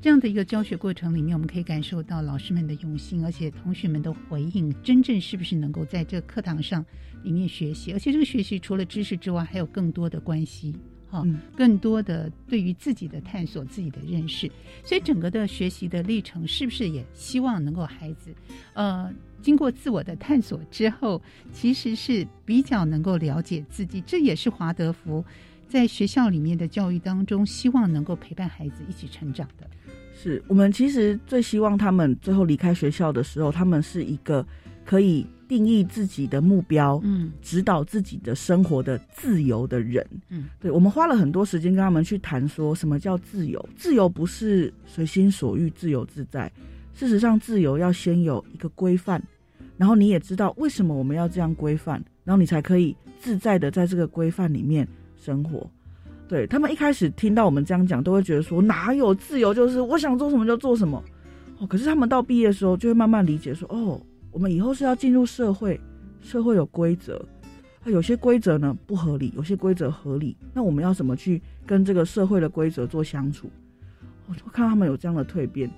这样的一个教学过程里面，我们可以感受到老师们的用心，而且同学们的回应，真正是不是能够在这课堂上里面学习？而且这个学习除了知识之外，还有更多的关系。哈，更多的对于自己的探索、自己的认识，所以整个的学习的历程，是不是也希望能够孩子，呃，经过自我的探索之后，其实是比较能够了解自己。这也是华德福在学校里面的教育当中，希望能够陪伴孩子一起成长的。是我们其实最希望他们最后离开学校的时候，他们是一个可以。定义自己的目标，嗯，指导自己的生活的自由的人，嗯，对，我们花了很多时间跟他们去谈，说什么叫自由？自由不是随心所欲、自由自在。事实上，自由要先有一个规范，然后你也知道为什么我们要这样规范，然后你才可以自在的在这个规范里面生活。对他们一开始听到我们这样讲，都会觉得说哪有自由？就是我想做什么就做什么。哦，可是他们到毕业的时候，就会慢慢理解说，哦。我们以后是要进入社会，社会有规则，啊，有些规则呢不合理，有些规则合理。那我们要怎么去跟这个社会的规则做相处？我看到他们有这样的蜕变，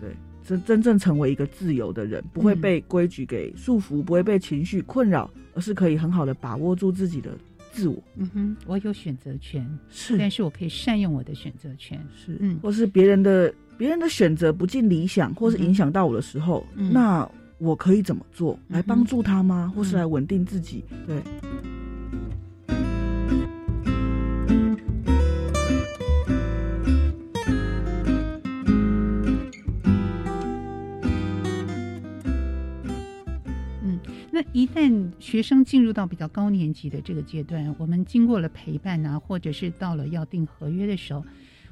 对，真真正成为一个自由的人，不会被规矩给束缚，不会被情绪困扰，而是可以很好的把握住自己的自我。嗯哼，我有选择权，是，但是我可以善用我的选择权，是，嗯，或是别人的别人的选择不尽理想，或是影响到我的时候，那。我可以怎么做来帮助他吗？或是来稳定自己？对。那一旦学生进入到比较高年级的这个阶段，我们经过了陪伴啊，或者是到了要订合约的时候。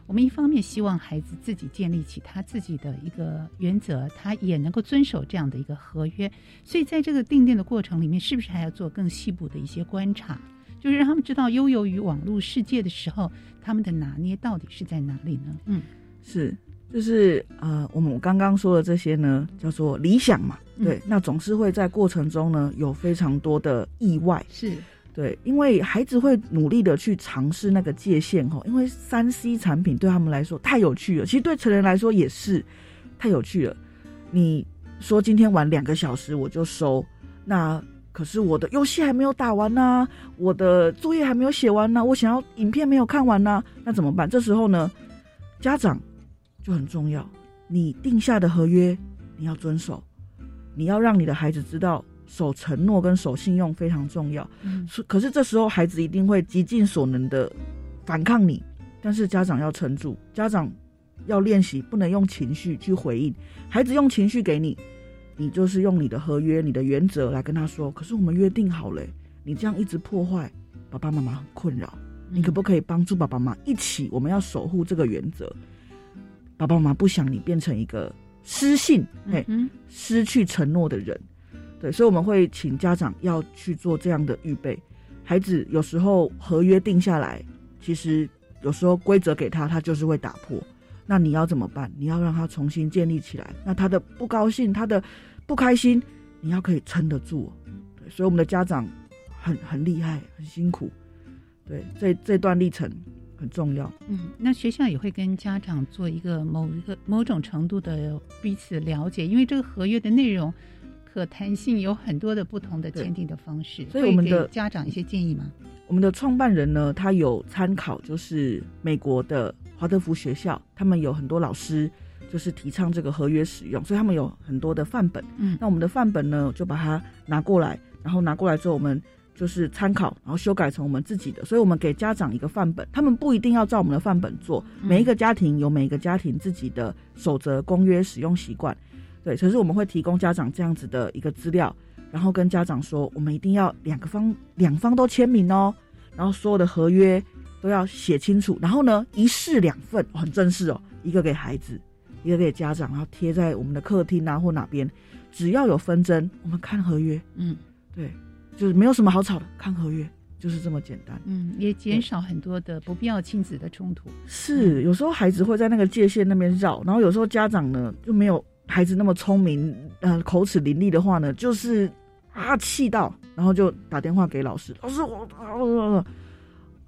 我们一方面希望孩子自己建立起他自己的一个原则，他也能够遵守这样的一个合约。所以在这个定定的过程里面，是不是还要做更细部的一些观察，就是让他们知道悠游于网络世界的时候，他们的拿捏到底是在哪里呢？嗯，是，就是呃，我们刚刚说的这些呢，叫做理想嘛，对，那总是会在过程中呢有非常多的意外，是。对，因为孩子会努力的去尝试那个界限哈，因为三 C 产品对他们来说太有趣了，其实对成人来说也是太有趣了。你说今天玩两个小时我就收，那可是我的游戏还没有打完呢，我的作业还没有写完呢，我想要影片没有看完呢，那怎么办？这时候呢，家长就很重要，你定下的合约你要遵守，你要让你的孩子知道。守承诺跟守信用非常重要，嗯，可是这时候孩子一定会极尽所能的反抗你，但是家长要撑住，家长要练习不能用情绪去回应，孩子用情绪给你，你就是用你的合约、你的原则来跟他说，可是我们约定好了，你这样一直破坏，爸爸妈妈很困扰，你可不可以帮助爸爸妈妈一起？我们要守护这个原则。爸爸妈妈不想你变成一个失信、哎，失去承诺的人。对，所以我们会请家长要去做这样的预备。孩子有时候合约定下来，其实有时候规则给他，他就是会打破。那你要怎么办？你要让他重新建立起来。那他的不高兴，他的不开心，你要可以撑得住。对，所以我们的家长很很厉害，很辛苦。对，这这段历程很重要。嗯，那学校也会跟家长做一个某一个某种程度的彼此了解，因为这个合约的内容可弹性有很多的不同的签订的方式。所以我们的家长一些建议吗？我们的创办人呢，他有参考，就是美国的华德福学校，他们有很多老师就是提倡这个合约使用，所以他们有很多的范本。嗯，那我们的范本呢，就把它拿过来，然后拿过来之后，我们就是参考，然后修改成我们自己的。所以我们给家长一个范本，他们不一定要照我们的范本做，每一个家庭有每一个家庭自己的守则、公约、使用习惯。对，可是我们会提供家长这样子的一个资料。然后跟家长说，我们一定要两个方两方都签名哦，然后所有的合约都要写清楚。然后呢，一式两份，很正式哦，一个给孩子，一个给家长，然后贴在我们的客厅啊或哪边。只要有纷争，我们看合约。嗯，对，就是没有什么好吵的，看合约就是这么简单。嗯，也减少很多的不必要亲子的冲突。是，有时候孩子会在那个界限那边绕，然后有时候家长呢就没有孩子那么聪明，呃，口齿伶俐的话呢，就是。啊，气到，然后就打电话给老师，老师我，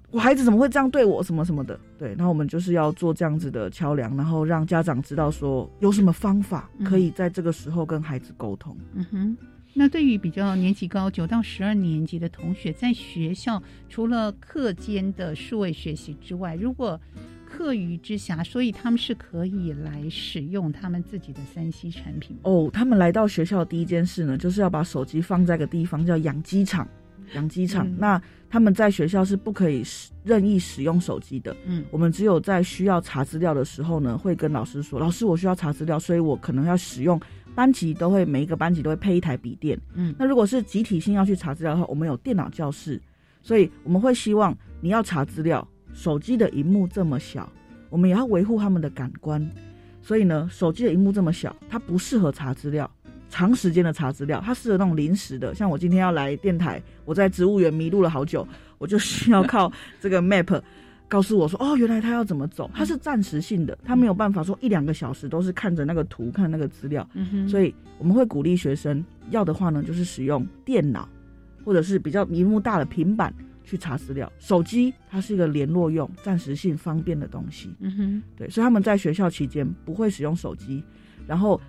我孩子怎么会这样对我，什么什么的，对，然后我们就是要做这样子的桥梁，然后让家长知道说有什么方法可以在这个时候跟孩子沟通。嗯哼，那对于比较年级高九到十二年级的同学，在学校除了课间的数位学习之外，如果课余之下，所以他们是可以来使用他们自己的三 C 产品哦。他们来到学校第一件事呢，就是要把手机放在个地方叫养鸡场。养鸡场，那他们在学校是不可以任意使用手机的。嗯，我们只有在需要查资料的时候呢，会跟老师说：“老师，我需要查资料，所以我可能要使用。”班级都会每一个班级都会配一台笔电。嗯，那如果是集体性要去查资料的话，我们有电脑教室，所以我们会希望你要查资料。手机的荧幕这么小，我们也要维护他们的感官，所以呢，手机的荧幕这么小，它不适合查资料，长时间的查资料，它适合那种临时的。像我今天要来电台，我在植物园迷路了好久，我就需要靠这个 map 告诉我说，哦，原来他要怎么走，他是暂时性的，他没有办法说一两个小时都是看着那个图看那个资料。所以我们会鼓励学生要的话呢，就是使用电脑或者是比较屏幕大的平板。去查资料，手机它是一个联络用、暂时性方便的东西。嗯哼，对，所以他们在学校期间不会使用手机，然后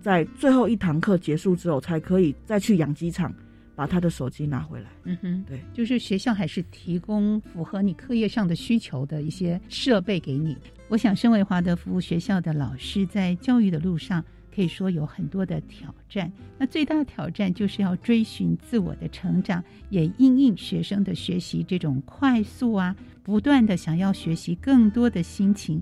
在最后一堂课结束之后，才可以再去养鸡场把他的手机拿回来。嗯哼，对，就是学校还是提供符合你课业上的需求的一些设备给你。我想，身为华德服务学校的老师，在教育的路上。可以说有很多的挑战，那最大的挑战就是要追寻自我的成长，也应应学生的学习这种快速啊，不断的想要学习更多的心情。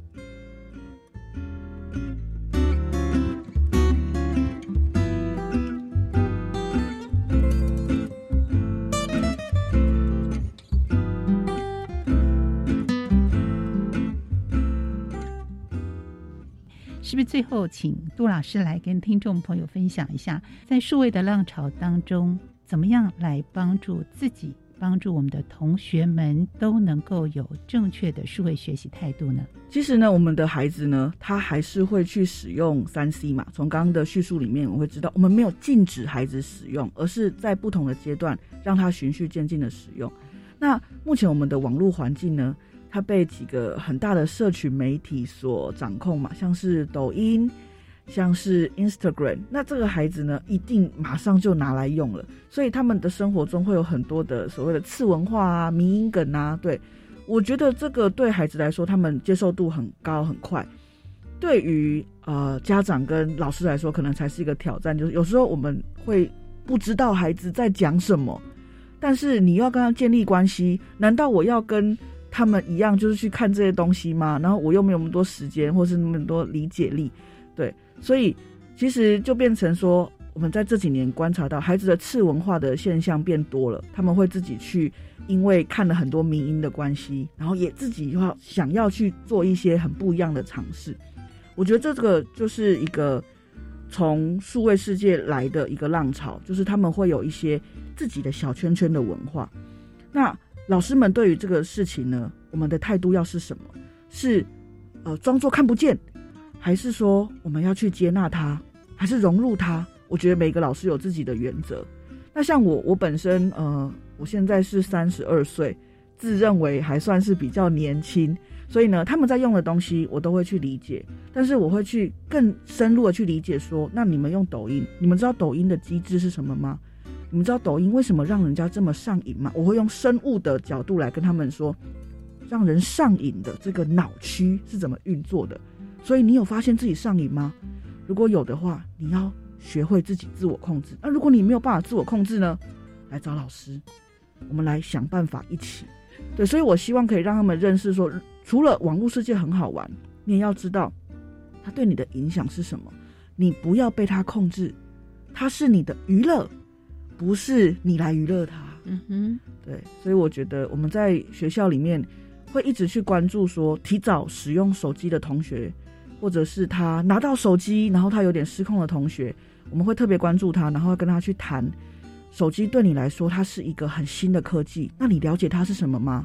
是不是最后请杜老师来跟听众朋友分享一下，在数位的浪潮当中，怎么样来帮助自己，帮助我们的同学们都能够有正确的数位学习态度呢？其实呢，我们的孩子呢，他还是会去使用三 C 嘛。从刚刚的叙述里面，我会知道，我们没有禁止孩子使用，而是在不同的阶段让他循序渐进的使用。那目前我们的网络环境呢？他被几个很大的社群媒体所掌控嘛，像是抖音，像是 Instagram，那这个孩子呢，一定马上就拿来用了，所以他们的生活中会有很多的所谓的次文化啊、迷音梗啊。对我觉得这个对孩子来说，他们接受度很高很快。对于呃家长跟老师来说，可能才是一个挑战，就是有时候我们会不知道孩子在讲什么，但是你要跟他建立关系，难道我要跟？他们一样就是去看这些东西吗，然后我又没有那么多时间，或是那么多理解力，对，所以其实就变成说，我们在这几年观察到，孩子的次文化的现象变多了，他们会自己去，因为看了很多民音的关系，然后也自己要想要去做一些很不一样的尝试。我觉得这个就是一个从数位世界来的一个浪潮，就是他们会有一些自己的小圈圈的文化。那老师们对于这个事情呢，我们的态度要是什么？是呃装作看不见，还是说我们要去接纳它，还是融入它？我觉得每个老师有自己的原则。那像我，我本身呃，我现在是三十二岁，自认为还算是比较年轻，所以呢，他们在用的东西我都会去理解，但是我会去更深入的去理解说，那你们用抖音，你们知道抖音的机制是什么吗？你们知道抖音为什么让人家这么上瘾吗？我会用生物的角度来跟他们说，让人上瘾的这个脑区是怎么运作的。所以你有发现自己上瘾吗？如果有的话，你要。学会自己自我控制。那如果你没有办法自我控制呢？来找老师，我们来想办法一起。对，所以我希望可以让他们认识说，除了网络世界很好玩，你也要知道它对你的影响是什么。你不要被它控制，它是你的娱乐，不是你来娱乐他。嗯哼，对。所以我觉得我们在学校里面会一直去关注说，提早使用手机的同学，或者是他拿到手机然后他有点失控的同学。我们会特别关注他，然后跟他去谈手机对你来说，它是一个很新的科技。那你了解它是什么吗？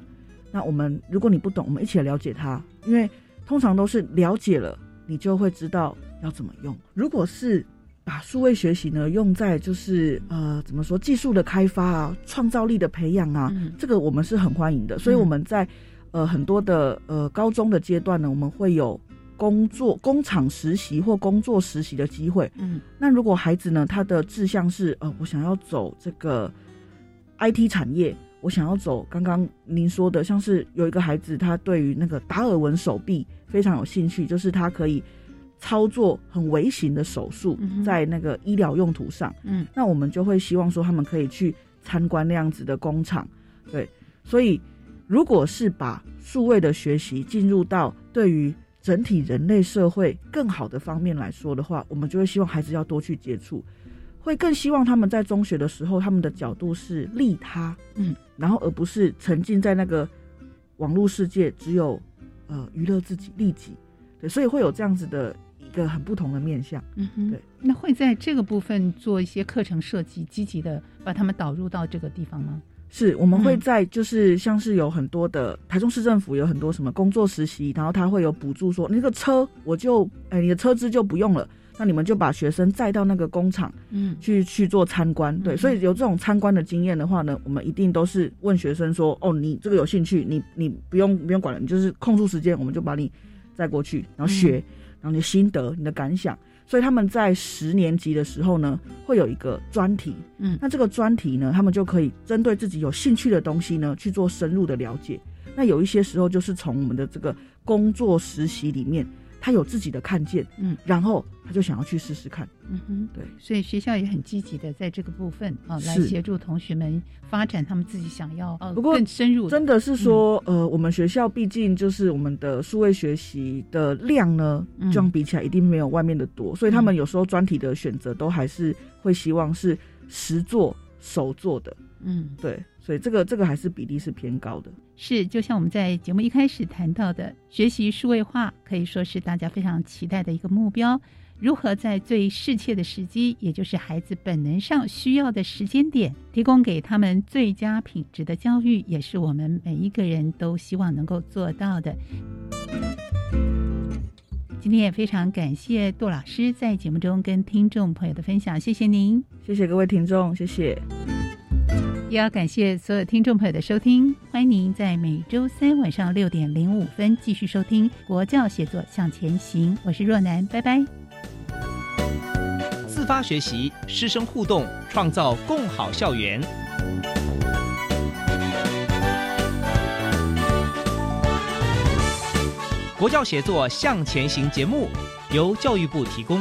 那我们如果你不懂，我们一起来了解它，因为通常都是了解了，你就会知道要怎么用。如果是把数位学习呢用在就是呃怎么说技术的开发啊、创造力的培养啊，这个我们是很欢迎的。所以我们在呃很多的呃高中的阶段呢，我们会有。工作工厂实习或工作实习的机会，嗯，那如果孩子呢，他的志向是呃，我想要走这个 IT 产业，我想要走刚刚您说的，像是有一个孩子，他对于那个达尔文手臂非常有兴趣，就是他可以操作很微型的手术，在那个医疗用途上，嗯，那我们就会希望说他们可以去参观那样子的工厂，对，所以如果是把数位的学习进入到对于整体人类社会更好的方面来说的话，我们就会希望孩子要多去接触，会更希望他们在中学的时候，他们的角度是利他，嗯，然后而不是沉浸在那个网络世界，只有呃娱乐自己利己，对，所以会有这样子的一个很不同的面向，嗯哼，对。那会在这个部分做一些课程设计，积极的把他们导入到这个地方吗？是，我们会在就是像是有很多的台中市政府有很多什么工作实习，然后他会有补助，说那个车我就哎你的车资就不用了，那你们就把学生载到那个工厂，嗯，去去做参观，对，所以有这种参观的经验的话呢，我们一定都是问学生说，哦，你这个有兴趣，你你不用不用管了，你就是空出时间，我们就把你载过去，然后学，然后你的心得、你的感想。所以他们在十年级的时候呢，会有一个专题，嗯，那这个专题呢，他们就可以针对自己有兴趣的东西呢，去做深入的了解。那有一些时候就是从我们的这个工作实习里面。他有自己的看见，嗯，然后他就想要去试试看，嗯哼，对，所以学校也很积极的在这个部分啊，来协助同学们发展他们自己想要呃更深入。真的是说，呃，我们学校毕竟就是我们的数位学习的量呢，这样比起来一定没有外面的多，所以他们有时候专题的选择都还是会希望是实做手做的，嗯，对。所以这个这个还是比例是偏高的。是，就像我们在节目一开始谈到的，学习数位化可以说是大家非常期待的一个目标。如何在最适切的时机，也就是孩子本能上需要的时间点，提供给他们最佳品质的教育，也是我们每一个人都希望能够做到的。今天也非常感谢杜老师在节目中跟听众朋友的分享，谢谢您，谢谢各位听众，谢谢。也要感谢所有听众朋友的收听，欢迎您在每周三晚上六点零五分继续收听《国教写作向前行》，我是若楠，拜拜。自发学习，师生互动，创造共好校园。国教写作向前行节目由教育部提供。